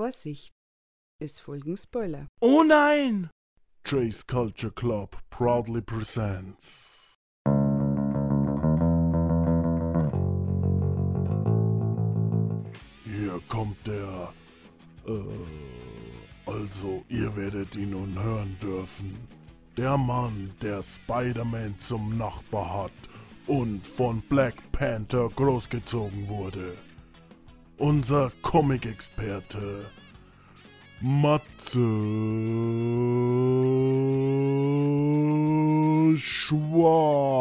Vorsicht, es folgen Spoiler. Oh nein! Trace Culture Club proudly presents. Hier kommt der. Äh, also, ihr werdet ihn nun hören dürfen. Der Mann, der Spider-Man zum Nachbar hat und von Black Panther großgezogen wurde. Unser Comic-Experte Matze Schwarz.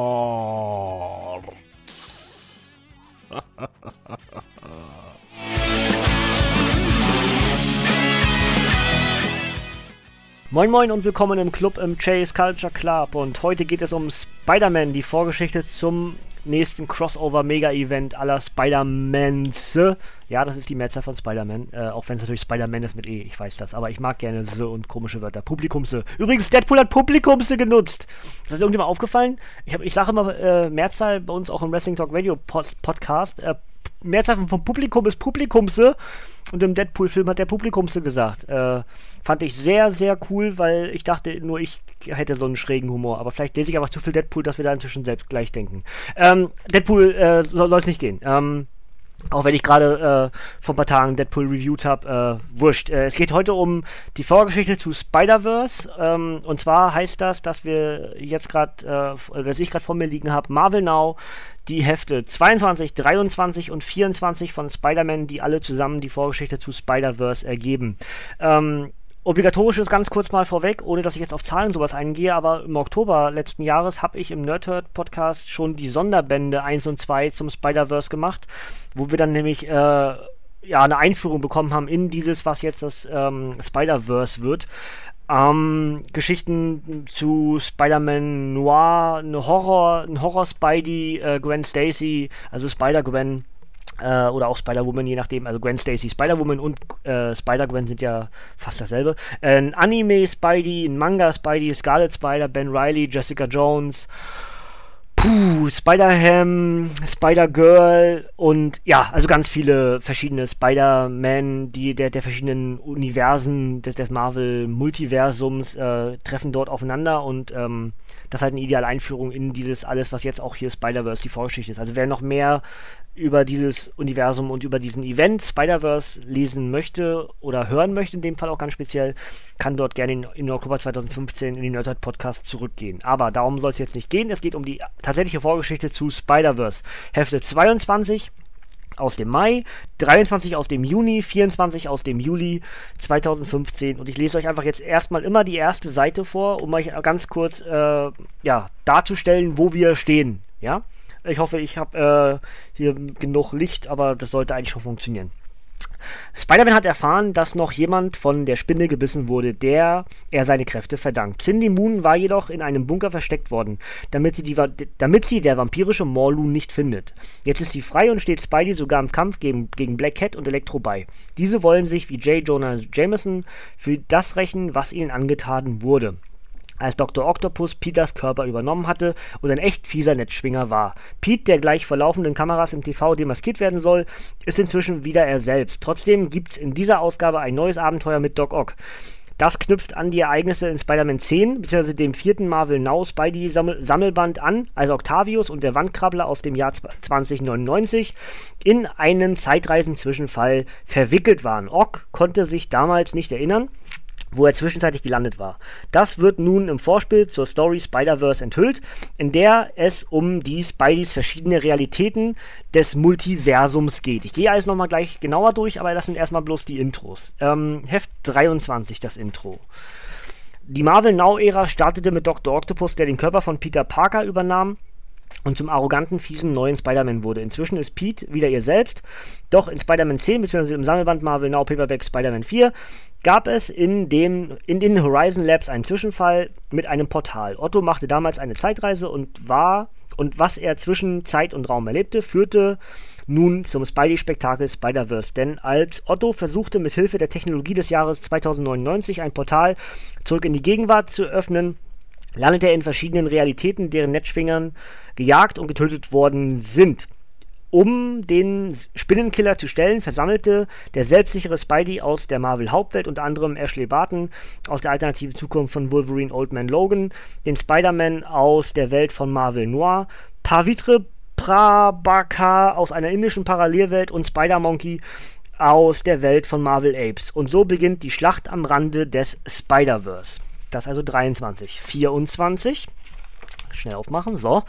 Moin Moin und willkommen im Club im Chase Culture Club und heute geht es um Spider-Man, die Vorgeschichte zum nächsten Crossover-Mega-Event aller Spider-Mans. Ja, das ist die Mehrzahl von Spider-Man, äh, auch wenn es natürlich Spider-Man ist mit E, ich weiß das, aber ich mag gerne S und komische Wörter. Publikumse. Übrigens, Deadpool hat Publikumse genutzt. Ist das irgendjemand aufgefallen? Ich, ich sage immer äh, Mehrzahl bei uns auch im Wrestling Talk Radio Post Podcast. Äh, Mehrzahl vom Publikum ist Publikumse und im Deadpool-Film hat der Publikumse gesagt. Äh, fand ich sehr, sehr cool, weil ich dachte, nur ich hätte so einen schrägen Humor. Aber vielleicht lese ich einfach zu viel Deadpool, dass wir da inzwischen selbst gleich denken. Ähm, Deadpool äh, soll es nicht gehen. Ähm, auch wenn ich gerade äh, vor ein paar Tagen Deadpool reviewed habe, äh, wurscht. Äh, es geht heute um die Vorgeschichte zu Spider-Verse. Ähm, und zwar heißt das, dass wir jetzt gerade, äh, dass ich gerade vor mir liegen habe, Marvel Now, die Hefte 22, 23 und 24 von Spider-Man, die alle zusammen die Vorgeschichte zu Spider-Verse ergeben. Ähm, Obligatorisch ist ganz kurz mal vorweg, ohne dass ich jetzt auf Zahlen sowas eingehe, aber im Oktober letzten Jahres habe ich im Nerdhurt Podcast schon die Sonderbände 1 und 2 zum Spider-Verse gemacht, wo wir dann nämlich äh, ja eine Einführung bekommen haben in dieses, was jetzt das ähm, Spider-Verse wird. Ähm, Geschichten zu Spider-Man Noir, ein Horror, ein Horror-Spidey, äh, Gwen Stacy, also Spider-Gwen äh, oder auch Spider-Woman, je nachdem. Also Gwen Stacy, Spider-Woman und äh, Spider-Gwen sind ja fast dasselbe. ein Anime-Spidey, ein Manga-Spidey, Scarlet Spider, Ben Riley, Jessica Jones. Puh, Spider-Ham, Spider-Girl und ja, also ganz viele verschiedene Spider-Man, die der, der verschiedenen Universen des, des Marvel-Multiversums äh, treffen dort aufeinander und ähm, das ist halt eine ideale Einführung in dieses alles, was jetzt auch hier Spider-Verse die Vorgeschichte ist. Also wer noch mehr über dieses Universum und über diesen Event Spider-Verse lesen möchte oder hören möchte, in dem Fall auch ganz speziell, kann dort gerne in, in Oktober 2015 in den Nerdhead Podcast zurückgehen. Aber darum soll es jetzt nicht gehen. Es geht um die tatsächliche Vorgeschichte zu Spider-Verse. Hefte 22 aus dem Mai, 23 aus dem Juni, 24 aus dem Juli 2015. Und ich lese euch einfach jetzt erstmal immer die erste Seite vor, um euch ganz kurz äh, ja, darzustellen, wo wir stehen. Ja? Ich hoffe, ich habe äh, hier genug Licht, aber das sollte eigentlich schon funktionieren. Spider-Man hat erfahren, dass noch jemand von der Spinne gebissen wurde, der er seine Kräfte verdankt. Cindy Moon war jedoch in einem Bunker versteckt worden, damit sie, die, damit sie der vampirische Morlu nicht findet. Jetzt ist sie frei und steht Spidey sogar im Kampf gegen, gegen Black Cat und Elektro bei. Diese wollen sich wie J. Jonah Jameson für das rächen, was ihnen angetan wurde als Dr. Octopus Peters Körper übernommen hatte und ein echt fieser Netzschwinger war. Pete, der gleich vor laufenden Kameras im TV demaskiert werden soll, ist inzwischen wieder er selbst. Trotzdem gibt's in dieser Ausgabe ein neues Abenteuer mit Doc Ock. Das knüpft an die Ereignisse in Spider-Man 10 bzw. dem vierten Marvel Now Spidey Sammelband an, als Octavius und der Wandkrabbler aus dem Jahr 2099 in einen Zeitreisenzwischenfall verwickelt waren. Ock konnte sich damals nicht erinnern, wo er zwischenzeitlich gelandet war. Das wird nun im Vorspiel zur Story Spider-Verse enthüllt, in der es um die Spideys verschiedene Realitäten des Multiversums geht. Ich gehe alles nochmal gleich genauer durch, aber das sind erstmal bloß die Intros. Ähm, Heft 23, das Intro. Die Marvel Now-Ära startete mit Dr. Octopus, der den Körper von Peter Parker übernahm und zum arroganten, fiesen neuen Spider-Man wurde. Inzwischen ist Pete wieder ihr selbst, doch in Spider-Man 10 bzw. im Sammelband Marvel Now Paperback Spider-Man 4 gab es in, dem, in den Horizon Labs einen Zwischenfall mit einem Portal. Otto machte damals eine Zeitreise und war und was er zwischen Zeit und Raum erlebte, führte nun zum Spidey-Spektakel Spider-Verse. Denn als Otto versuchte, mit Hilfe der Technologie des Jahres 2099 ein Portal zurück in die Gegenwart zu öffnen, landet er in verschiedenen Realitäten, deren Netzschwingern gejagt und getötet worden sind. Um den Spinnenkiller zu stellen, versammelte der selbstsichere Spidey aus der Marvel-Hauptwelt, unter anderem Ashley Barton aus der alternativen Zukunft von Wolverine Old Man Logan, den Spider-Man aus der Welt von Marvel Noir, Pavitre Prabhakar aus einer indischen Parallelwelt und Spider-Monkey aus der Welt von Marvel Apes. Und so beginnt die Schlacht am Rande des Spider-Verse. Das also 23. 24 schnell aufmachen. So.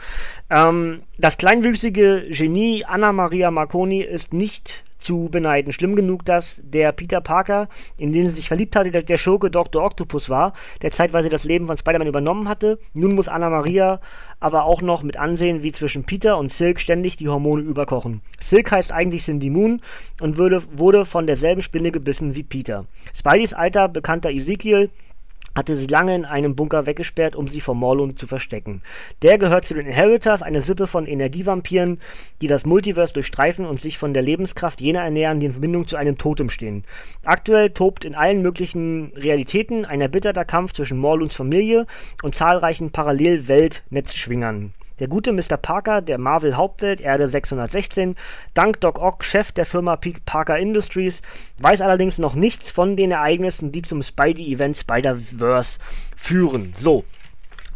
Ähm, das kleinwüchsige Genie Anna Maria Marconi ist nicht zu beneiden. Schlimm genug, dass der Peter Parker, in den sie sich verliebt hatte, der, der Schurke Dr. Octopus war, der zeitweise das Leben von Spider-Man übernommen hatte. Nun muss Anna Maria aber auch noch mit ansehen, wie zwischen Peter und Silk ständig die Hormone überkochen. Silk heißt eigentlich Cindy Moon und würde, wurde von derselben Spinne gebissen wie Peter. Spideys alter Bekannter Ezekiel hatte sie lange in einem Bunker weggesperrt, um sie vor Morlun zu verstecken. Der gehört zu den Inheritors, eine Sippe von Energievampiren, die das Multiverse durchstreifen und sich von der Lebenskraft jener ernähren, die in Verbindung zu einem Totem stehen. Aktuell tobt in allen möglichen Realitäten ein erbitterter Kampf zwischen Morluns Familie und zahlreichen Parallelwelt-Netzschwingern. Der gute Mr. Parker der Marvel Hauptwelt Erde 616, dank Doc Ock, Chef der Firma Parker Industries, weiß allerdings noch nichts von den Ereignissen, die zum Spidey-Event Spider-Verse führen. So,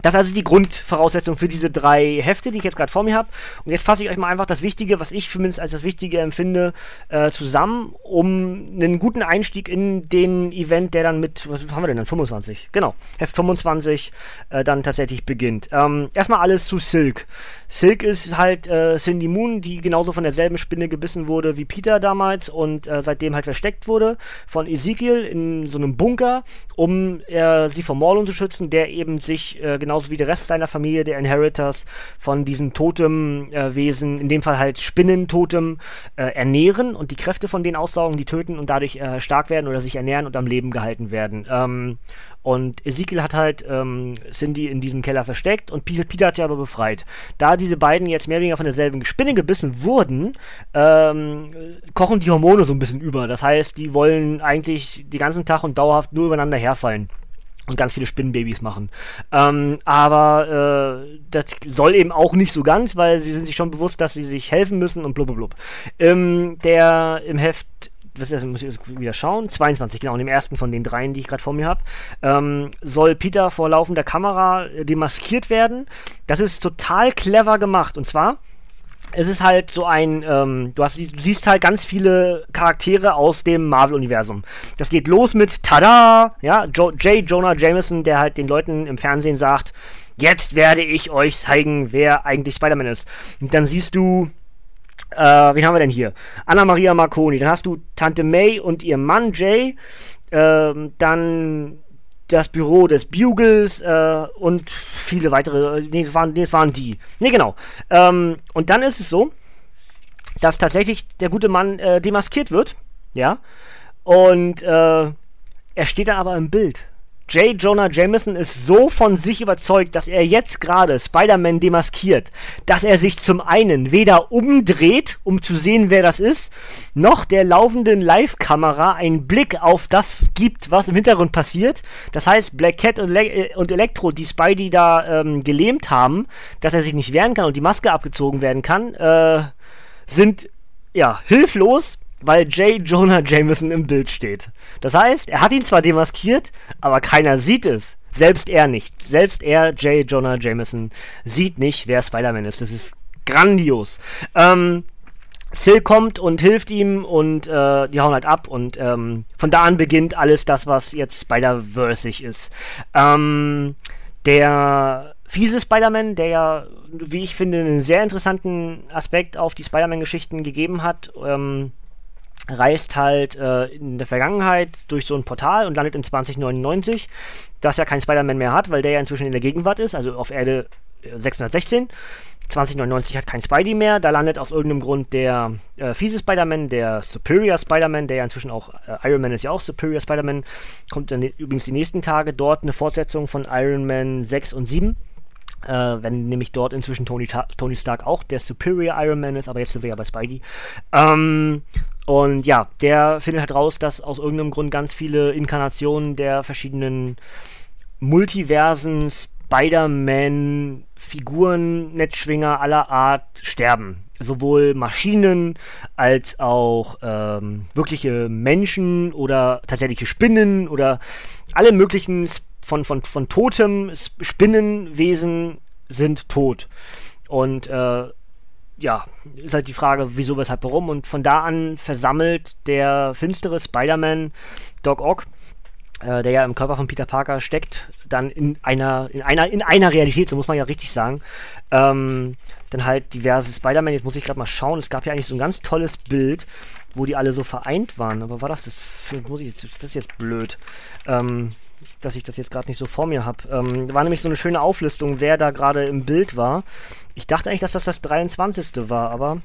das ist also die Grundvoraussetzung für diese drei Hefte, die ich jetzt gerade vor mir habe. Und jetzt fasse ich euch mal einfach das Wichtige, was ich zumindest als das Wichtige empfinde, äh, zusammen, um einen guten Einstieg in den Event, der dann mit, was haben wir denn dann? 25. Genau, Heft 25 äh, dann tatsächlich beginnt. Ähm, erstmal alles zu Silk. Silk ist halt äh, Cindy Moon, die genauso von derselben Spinne gebissen wurde wie Peter damals und äh, seitdem halt versteckt wurde von Ezekiel in so einem Bunker, um äh, sie vor Morlun zu schützen, der eben sich äh, genauso wie der Rest seiner Familie, der Inheritors, von diesen Totemwesen, in dem Fall halt Spinnentotem, äh, ernähren und die Kräfte von denen aussaugen, die töten und dadurch äh, stark werden oder sich ernähren und am Leben gehalten werden. Ähm, und Ezekiel hat halt ähm, Cindy in diesem Keller versteckt und Peter, Peter hat sie aber befreit. Da diese beiden jetzt mehr oder weniger von derselben Spinne gebissen wurden, ähm, kochen die Hormone so ein bisschen über. Das heißt, die wollen eigentlich den ganzen Tag und dauerhaft nur übereinander herfallen und ganz viele Spinnenbabys machen. Ähm, aber äh, das soll eben auch nicht so ganz, weil sie sind sich schon bewusst, dass sie sich helfen müssen und blub blub. Ähm, der im Heft was ist, muss ich wieder schauen, 22, genau, in dem ersten von den dreien, die ich gerade vor mir habe, ähm, soll Peter vor laufender Kamera äh, demaskiert werden. Das ist total clever gemacht. Und zwar, es ist halt so ein, ähm, du, hast, du siehst halt ganz viele Charaktere aus dem Marvel-Universum. Das geht los mit Tada! Ja, jo J. Jonah Jameson, der halt den Leuten im Fernsehen sagt, jetzt werde ich euch zeigen, wer eigentlich Spider-Man ist. Und dann siehst du äh, wen haben wir denn hier? Anna Maria Marconi. Dann hast du Tante May und ihr Mann Jay. Ähm, dann das Büro des Bugles äh, und viele weitere. Nee, das waren, nee, das waren die. Nee, genau. Ähm, und dann ist es so, dass tatsächlich der gute Mann äh, demaskiert wird. Ja. Und äh, er steht dann aber im Bild. J. Jonah Jameson ist so von sich überzeugt, dass er jetzt gerade Spider-Man demaskiert, dass er sich zum einen weder umdreht, um zu sehen, wer das ist, noch der laufenden Live-Kamera einen Blick auf das gibt, was im Hintergrund passiert. Das heißt, Black Cat und, Le äh, und Electro, die Spidey da ähm, gelähmt haben, dass er sich nicht wehren kann und die Maske abgezogen werden kann, äh, sind ja hilflos weil J. Jonah Jameson im Bild steht. Das heißt, er hat ihn zwar demaskiert, aber keiner sieht es. Selbst er nicht. Selbst er, J. Jonah Jameson, sieht nicht, wer Spider-Man ist. Das ist grandios. Ähm, Sil kommt und hilft ihm und äh, die hauen halt ab und ähm, von da an beginnt alles das, was jetzt Spider-Versig ist. Ähm, der fiese Spider-Man, der ja, wie ich finde, einen sehr interessanten Aspekt auf die Spider-Man-Geschichten gegeben hat, ähm, reist halt äh, in der Vergangenheit durch so ein Portal und landet in 2099, das ja kein Spider-Man mehr hat, weil der ja inzwischen in der Gegenwart ist, also auf Erde 616. Äh, 2099 hat kein Spidey mehr, da landet aus irgendeinem Grund der äh, fiese Spider-Man, der Superior Spider-Man, der ja inzwischen auch, äh, Iron Man ist ja auch Superior Spider-Man, kommt dann übrigens die nächsten Tage dort eine Fortsetzung von Iron Man 6 und 7 äh, wenn nämlich dort inzwischen Tony, Tony Stark auch der Superior Iron Man ist, aber jetzt sind wir ja bei Spidey. Ähm, und ja, der findet halt raus, dass aus irgendeinem Grund ganz viele Inkarnationen der verschiedenen Multiversen, Spider-Man, Figuren, Netzschwinger aller Art sterben. sowohl Maschinen als auch ähm, wirkliche Menschen oder tatsächliche Spinnen oder alle möglichen von, von, von totem Spinnenwesen sind tot. Und äh, ja, ist halt die Frage, wieso, weshalb, warum. Und von da an versammelt der finstere Spider-Man Doc Ock, äh, der ja im Körper von Peter Parker steckt, dann in einer, in einer, in einer Realität, so muss man ja richtig sagen, ähm, dann halt diverse Spider-Man. Jetzt muss ich gerade mal schauen, es gab ja eigentlich so ein ganz tolles Bild, wo die alle so vereint waren. Aber war das das? Muss ich, das ist jetzt blöd. Ähm, dass ich das jetzt gerade nicht so vor mir habe. Ähm, war nämlich so eine schöne Auflistung, wer da gerade im Bild war. Ich dachte eigentlich, dass das das 23. war, aber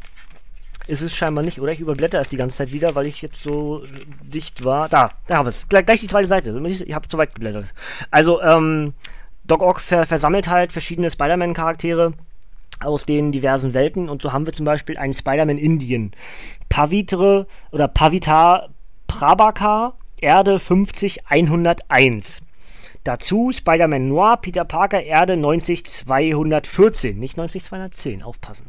ist es scheinbar nicht. Oder ich überblätter es die ganze Zeit wieder, weil ich jetzt so dicht war. Da, da haben wir es. Gleich, gleich die zweite Seite. Ich habe zu weit geblättert. Also, ähm, Doc Ock ver versammelt halt verschiedene Spider-Man-Charaktere aus den diversen Welten und so haben wir zum Beispiel einen Spider-Man Indien. Pavitre oder Pavitar Prabhakar, Erde 50101. Dazu Spider-Man Noir, Peter Parker, Erde 90214, nicht 90210, aufpassen.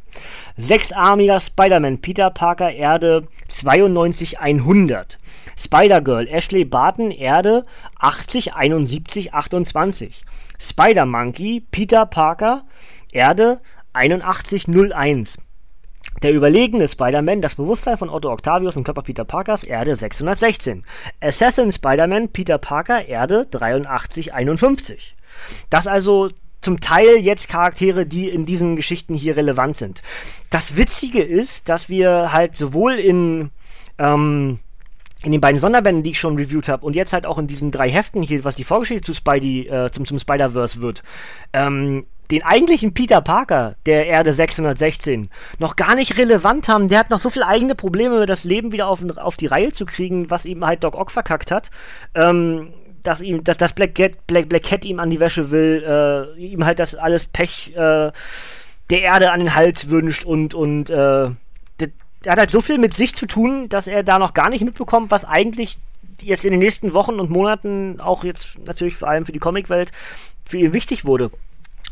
Sechsarmiger Spider-Man, Peter Parker, Erde 92100. Spider-Girl, Ashley Barton, Erde 807128. Spider-Monkey, Peter Parker, Erde 8101. Der überlegene Spider-Man, das Bewusstsein von Otto Octavius und Körper Peter Parkers, Erde 616. Assassin Spider-Man, Peter Parker, Erde 8351. Das also zum Teil jetzt Charaktere, die in diesen Geschichten hier relevant sind. Das Witzige ist, dass wir halt sowohl in, ähm, in den beiden Sonderbänden, die ich schon reviewed habe, und jetzt halt auch in diesen drei Heften hier, was die Vorgeschichte zu Spidey, äh, zum, zum Spider-Verse wird, ähm, den eigentlichen Peter Parker der Erde 616 noch gar nicht relevant haben. Der hat noch so viele eigene Probleme, das Leben wieder auf, auf die Reihe zu kriegen, was ihm halt Doc Ock verkackt hat. Ähm, dass ihm, dass das Black, Cat, Black, Black Cat ihm an die Wäsche will, äh, ihm halt das alles Pech äh, der Erde an den Hals wünscht und, und äh, er hat halt so viel mit sich zu tun, dass er da noch gar nicht mitbekommt, was eigentlich jetzt in den nächsten Wochen und Monaten, auch jetzt natürlich vor allem für die Comicwelt, für ihn wichtig wurde.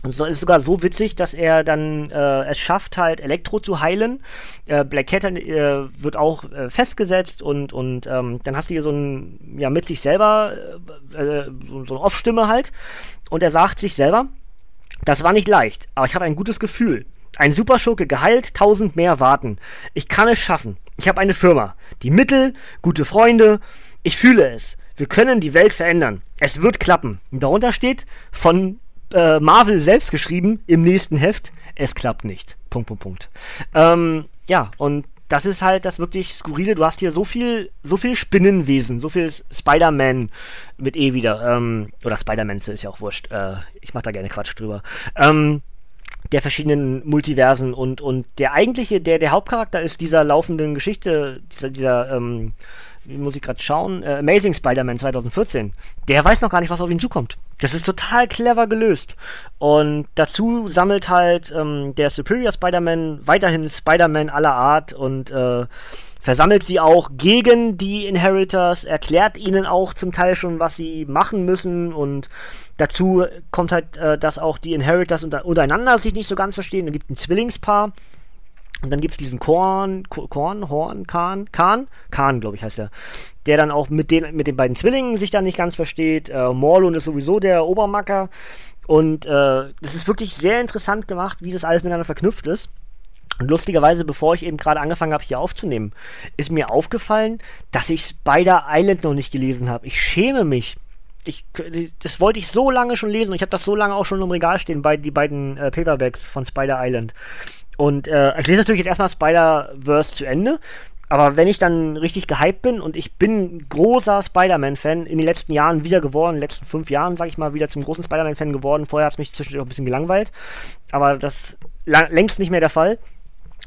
Und es ist sogar so witzig, dass er dann äh, es schafft, halt Elektro zu heilen. Äh, Black Cat äh, wird auch äh, festgesetzt und, und ähm, dann hast du hier so ein, ja, mit sich selber, äh, äh, so, so eine Off-Stimme halt. Und er sagt sich selber, das war nicht leicht, aber ich habe ein gutes Gefühl. Ein Superschurke geheilt, tausend mehr warten. Ich kann es schaffen. Ich habe eine Firma. Die Mittel, gute Freunde. Ich fühle es. Wir können die Welt verändern. Es wird klappen. Und darunter steht von äh, Marvel selbst geschrieben im nächsten Heft. Es klappt nicht. Punkt, Punkt, Punkt. Ähm, ja, und das ist halt das wirklich skurrile. Du hast hier so viel, so viel Spinnenwesen, so viel Spider-Man mit E wieder. Ähm, oder Spider-Man ist ja auch wurscht. Äh, ich mach da gerne Quatsch drüber. Ähm, der verschiedenen Multiversen und, und der eigentliche, der, der Hauptcharakter ist dieser laufenden Geschichte, dieser, dieser ähm, muss ich gerade schauen, äh, Amazing Spider-Man 2014. Der weiß noch gar nicht, was auf ihn zukommt. Das ist total clever gelöst. Und dazu sammelt halt ähm, der Superior Spider-Man weiterhin Spider-Man aller Art und äh, versammelt sie auch gegen die Inheritors, erklärt ihnen auch zum Teil schon, was sie machen müssen und dazu kommt halt, äh, dass auch die Inheritors unter, untereinander sich nicht so ganz verstehen. Es gibt ein Zwillingspaar und dann gibt es diesen Korn, Korn, Horn, Kahn, Kahn, Kahn, glaube ich, heißt er, der dann auch mit den, mit den beiden Zwillingen sich dann nicht ganz versteht. Äh, Morlun ist sowieso der Obermacker. Und äh, es ist wirklich sehr interessant gemacht, wie das alles miteinander verknüpft ist. Und lustigerweise, bevor ich eben gerade angefangen habe, hier aufzunehmen, ist mir aufgefallen, dass ich Spider Island noch nicht gelesen habe. Ich schäme mich. Ich, das wollte ich so lange schon lesen und ich habe das so lange auch schon im Regal stehen, bei die beiden äh, Paperbacks von Spider Island. Und äh, ich lese natürlich jetzt erstmal Spider-Verse zu Ende. Aber wenn ich dann richtig gehypt bin und ich bin großer Spider-Man-Fan in den letzten Jahren wieder geworden, in den letzten fünf Jahren, sag ich mal, wieder zum großen Spider-Man-Fan geworden. Vorher hat es mich zwischendurch auch ein bisschen gelangweilt. Aber das längst nicht mehr der Fall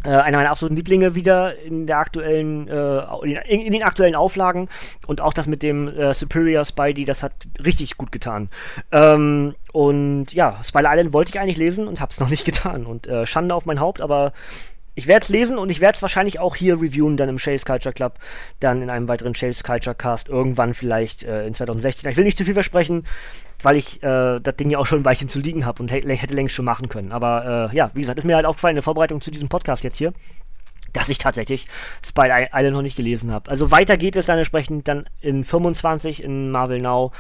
einer meiner absoluten Lieblinge wieder in der aktuellen, äh, in, in, den aktuellen Auflagen und auch das mit dem äh, Superior Spidey, das hat richtig gut getan. Ähm, und ja, Spider Island wollte ich eigentlich lesen und hab's noch nicht getan und äh, Schande auf mein Haupt, aber ich werde es lesen und ich werde es wahrscheinlich auch hier reviewen, dann im Shales Culture Club, dann in einem weiteren Shales Culture Cast, irgendwann vielleicht äh, in 2016. Ich will nicht zu viel versprechen, weil ich äh, das Ding ja auch schon ein Weilchen zu liegen habe und hätte längst schon machen können. Aber äh, ja, wie gesagt, ist mir halt aufgefallen in der Vorbereitung zu diesem Podcast jetzt hier, dass ich tatsächlich Spider Island noch nicht gelesen habe. Also weiter geht es dann entsprechend dann in 25 in Marvel Now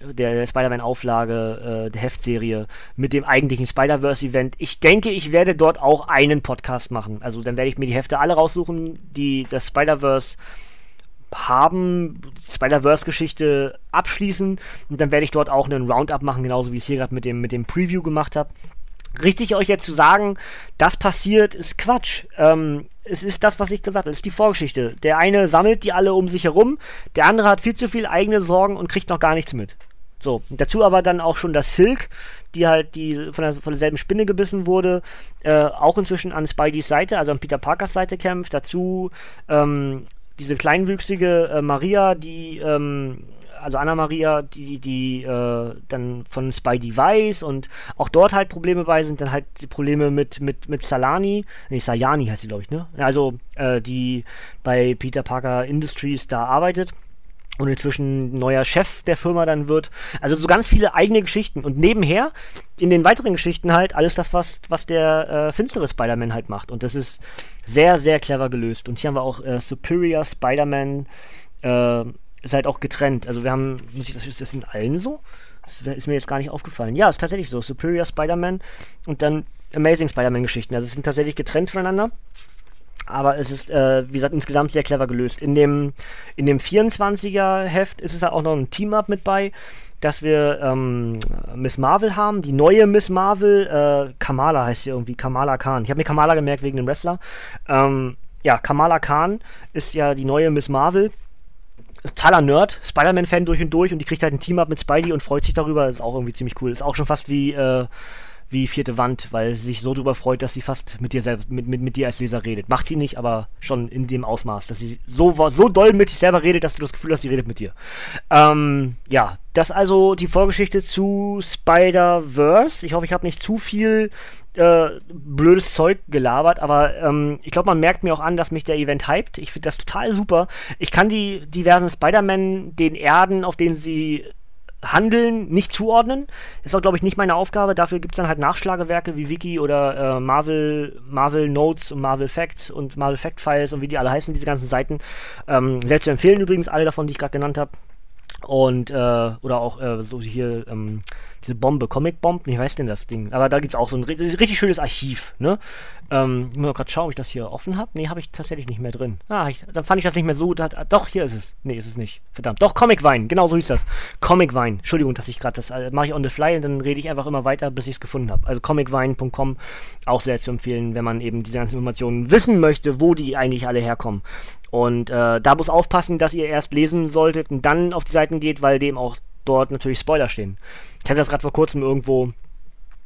der Spider-Man-Auflage äh, der Heftserie mit dem eigentlichen Spider-Verse-Event. Ich denke, ich werde dort auch einen Podcast machen. Also dann werde ich mir die Hefte alle raussuchen, die das Spider-Verse haben, Spider-Verse-Geschichte abschließen und dann werde ich dort auch einen Roundup machen, genauso wie ich es hier gerade mit dem, mit dem Preview gemacht habe. Richtig euch jetzt zu sagen, das passiert, ist Quatsch. Ähm, es ist das, was ich gesagt habe, es ist die Vorgeschichte. Der eine sammelt die alle um sich herum, der andere hat viel zu viel eigene Sorgen und kriegt noch gar nichts mit. So, dazu aber dann auch schon das Silk, die halt die von, der, von derselben Spinne gebissen wurde, äh, auch inzwischen an Spideys Seite, also an Peter Parkers Seite kämpft. Dazu ähm, diese kleinwüchsige äh, Maria, die ähm, also Anna Maria, die, die äh, dann von Spidey weiß und auch dort halt Probleme bei sind, dann halt die Probleme mit, mit, mit Salani, nee, Sayani heißt sie, glaube ich, ne? Also, äh, die bei Peter Parker Industries da arbeitet und inzwischen neuer Chef der Firma dann wird. Also so ganz viele eigene Geschichten. Und nebenher, in den weiteren Geschichten halt, alles das, was, was der äh, finstere Spider-Man halt macht. Und das ist sehr, sehr clever gelöst. Und hier haben wir auch äh, Superior Spider-Man äh, ist halt auch getrennt. Also wir haben, muss ich das, ist das in allen so? Das ist mir jetzt gar nicht aufgefallen. Ja, ist tatsächlich so. Superior Spider-Man und dann Amazing Spider-Man-Geschichten. Also es sind tatsächlich getrennt voneinander. Aber es ist, äh, wie gesagt, insgesamt sehr clever gelöst. In dem, in dem 24er-Heft ist es halt auch noch ein Team-Up mit bei, dass wir ähm, Miss Marvel haben, die neue Miss Marvel, äh, Kamala heißt sie irgendwie, Kamala Khan. Ich habe mir Kamala gemerkt wegen dem Wrestler. Ähm, ja, Kamala Khan ist ja die neue Miss Marvel totaler Nerd, Spider-Man-Fan durch und durch und die kriegt halt ein Team-Up mit Spidey und freut sich darüber. Ist auch irgendwie ziemlich cool. Ist auch schon fast wie, äh, wie vierte Wand, weil sie sich so darüber freut, dass sie fast mit dir selbst, mit, mit, mit dir als Leser redet. Macht sie nicht, aber schon in dem Ausmaß, dass sie so, so doll mit sich selber redet, dass du das Gefühl hast, sie redet mit dir. Ähm, ja, das also die Vorgeschichte zu Spider-Verse. Ich hoffe, ich habe nicht zu viel äh, blödes Zeug gelabert, aber ähm, ich glaube, man merkt mir auch an, dass mich der Event hypt. Ich finde das total super. Ich kann die diversen Spider-Man den Erden, auf denen sie handeln, nicht zuordnen. Ist auch, glaube ich, nicht meine Aufgabe. Dafür gibt es dann halt Nachschlagewerke wie Wiki oder äh, Marvel, Marvel Notes und Marvel Facts und Marvel Fact Files und wie die alle heißen, diese ganzen Seiten. Ähm, sehr zu empfehlen übrigens, alle davon, die ich gerade genannt habe. Und, äh, oder auch äh, so hier, ähm, diese Bombe, Comic Bomb, wie heißt denn das Ding? Aber da gibt es auch so ein richtig schönes Archiv, ne? Ähm, ich muss gerade schauen, ob ich das hier offen habe. Nee, habe ich tatsächlich nicht mehr drin. Ah, ich, dann fand ich das nicht mehr so. Da, doch, hier ist es. Nee, ist es nicht. Verdammt. Doch, Comic Wein, genau so hieß das. Comic Wein. Entschuldigung, dass ich gerade das äh, mache ich on the fly und dann rede ich einfach immer weiter, bis ich es gefunden habe. Also comicwein.com auch sehr zu empfehlen, wenn man eben diese ganzen Informationen wissen möchte, wo die eigentlich alle herkommen. Und äh, da muss aufpassen, dass ihr erst lesen solltet und dann auf die Seiten geht, weil dem auch dort natürlich Spoiler stehen. Ich hatte das gerade vor kurzem irgendwo,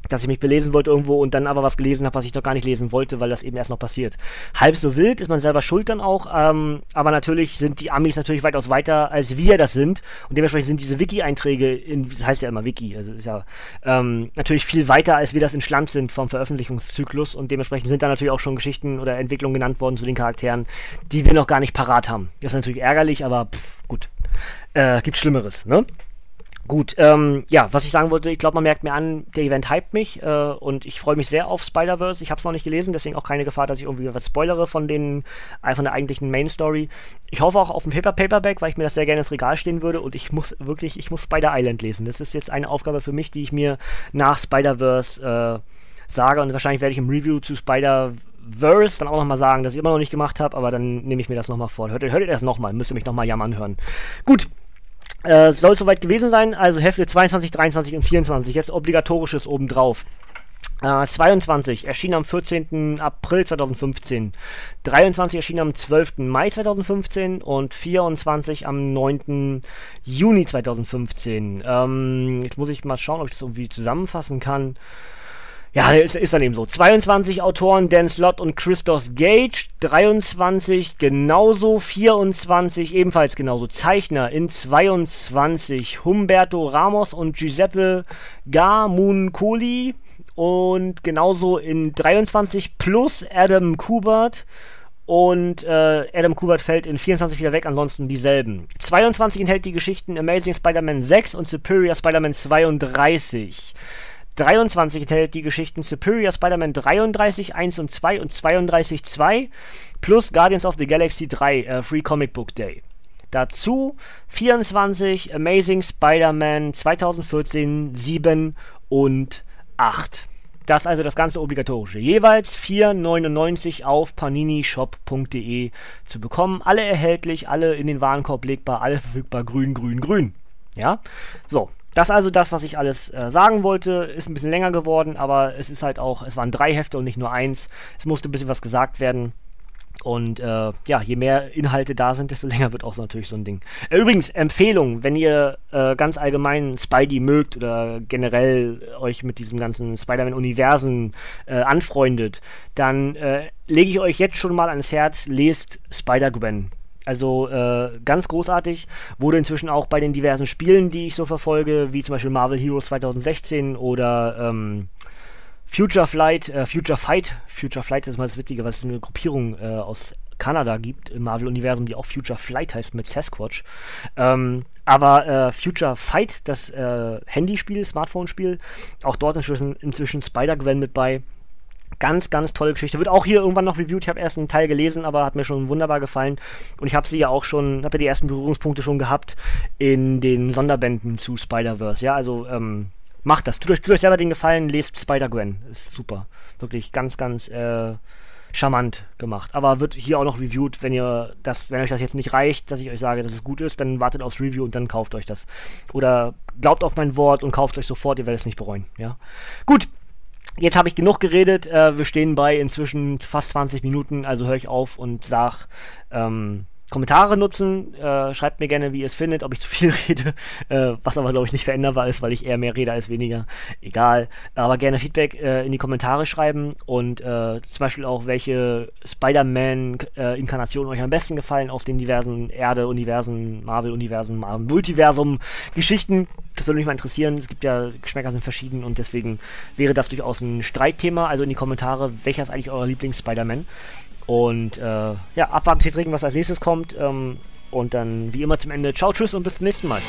dass ich mich belesen wollte irgendwo und dann aber was gelesen habe, was ich noch gar nicht lesen wollte, weil das eben erst noch passiert. Halb so wild ist man selber schuld dann auch, ähm, aber natürlich sind die Amis natürlich weitaus weiter, als wir das sind und dementsprechend sind diese Wiki-Einträge, in, das heißt ja immer Wiki, also ist ja ähm, natürlich viel weiter, als wir das in Schland sind vom Veröffentlichungszyklus und dementsprechend sind da natürlich auch schon Geschichten oder Entwicklungen genannt worden zu den Charakteren, die wir noch gar nicht parat haben. Das ist natürlich ärgerlich, aber pff, gut. Äh, gibt Schlimmeres, ne? Gut, ähm, ja, was ich sagen wollte, ich glaube, man merkt mir an, der Event hypt mich äh, und ich freue mich sehr auf Spider-Verse. Ich habe es noch nicht gelesen, deswegen auch keine Gefahr, dass ich irgendwie was spoilere von, den, äh, von der eigentlichen Main-Story. Ich hoffe auch auf ein Paper Paperback, weil ich mir das sehr gerne ins Regal stehen würde und ich muss wirklich, ich muss Spider Island lesen. Das ist jetzt eine Aufgabe für mich, die ich mir nach Spider-Verse äh, sage und wahrscheinlich werde ich im Review zu Spider Verse dann auch nochmal sagen, dass ich immer noch nicht gemacht habe, aber dann nehme ich mir das nochmal vor. Hört, hört ihr das nochmal, müsst ihr mich nochmal jammern hören. Gut, äh, soll soweit gewesen sein, also Hefte 22, 23 und 24. Jetzt obligatorisches obendrauf. Uh, 22 erschien am 14. April 2015, 23 erschien am 12. Mai 2015 und 24 am 9. Juni 2015. Ähm, jetzt muss ich mal schauen, ob ich das irgendwie zusammenfassen kann. Ja, ist, ist dann eben so. 22 Autoren, Dan Slott und Christos Gage. 23 genauso. 24 ebenfalls genauso. Zeichner in 22 Humberto Ramos und Giuseppe Gamuncoli. und genauso in 23 plus Adam Kubert und äh, Adam Kubert fällt in 24 wieder weg, ansonsten dieselben. 22 enthält die Geschichten Amazing Spider-Man 6 und Superior Spider-Man 32. 23 enthält die Geschichten Superior Spider-Man 33, 1 und 2 und 32, 2 plus Guardians of the Galaxy 3 äh, Free Comic Book Day. Dazu 24 Amazing Spider-Man 2014, 7 und 8. Das also das ganze obligatorische. Jeweils 4,99 auf paninishop.de zu bekommen. Alle erhältlich, alle in den Warenkorb legbar, alle verfügbar, grün, grün, grün. Ja, so. Das also das, was ich alles äh, sagen wollte. Ist ein bisschen länger geworden, aber es ist halt auch, es waren drei Hefte und nicht nur eins. Es musste ein bisschen was gesagt werden. Und äh, ja, je mehr Inhalte da sind, desto länger wird auch so natürlich so ein Ding. Äh, übrigens, Empfehlung, wenn ihr äh, ganz allgemein Spidey mögt oder generell euch mit diesem ganzen Spider-Man-Universen äh, anfreundet, dann äh, lege ich euch jetzt schon mal ans Herz, lest Spider-Gwen. Also äh, ganz großartig. Wurde inzwischen auch bei den diversen Spielen, die ich so verfolge, wie zum Beispiel Marvel Heroes 2016 oder ähm, Future Flight, äh, Future Fight, Future Flight ist mal das Witzige, was es eine Gruppierung äh, aus Kanada gibt im Marvel-Universum, die auch Future Flight heißt mit Sasquatch. Ähm, aber äh, Future Fight, das äh, Handyspiel, Smartphone-Spiel, auch dort inzwischen, inzwischen Spider-Gwen mit bei. Ganz, ganz tolle Geschichte. Wird auch hier irgendwann noch reviewed. Ich habe erst einen Teil gelesen, aber hat mir schon wunderbar gefallen. Und ich habe sie ja auch schon, habe ja die ersten Berührungspunkte schon gehabt in den Sonderbänden zu Spider-Verse. Ja, also ähm, macht das. Tut euch, tut euch selber den Gefallen, lest Spider-Gwen. Ist super. Wirklich ganz, ganz äh, charmant gemacht. Aber wird hier auch noch reviewed, wenn ihr das, wenn euch das jetzt nicht reicht, dass ich euch sage, dass es gut ist, dann wartet aufs Review und dann kauft euch das. Oder glaubt auf mein Wort und kauft euch sofort, ihr werdet es nicht bereuen. Ja. Gut. Jetzt habe ich genug geredet. Äh, wir stehen bei inzwischen fast 20 Minuten, also höre ich auf und sag, ähm, Kommentare nutzen. Äh, schreibt mir gerne, wie ihr es findet, ob ich zu viel rede, äh, was aber, glaube ich, nicht veränderbar ist, weil ich eher mehr rede als weniger. Egal. Aber gerne Feedback äh, in die Kommentare schreiben und äh, zum Beispiel auch, welche Spider-Man-Inkarnationen euch am besten gefallen aus den diversen Erde-Universen, Marvel-Universen, Multiversum-Geschichten. Das würde mich mal interessieren. Es gibt ja, Geschmäcker sind verschieden und deswegen wäre das durchaus ein Streitthema. Also in die Kommentare, welcher ist eigentlich euer Lieblings-Spider-Man? Und äh, ja, abwarten, Tee trinken, was als nächstes kommt. Ähm, und dann wie immer zum Ende. Ciao, tschüss und bis zum nächsten Mal.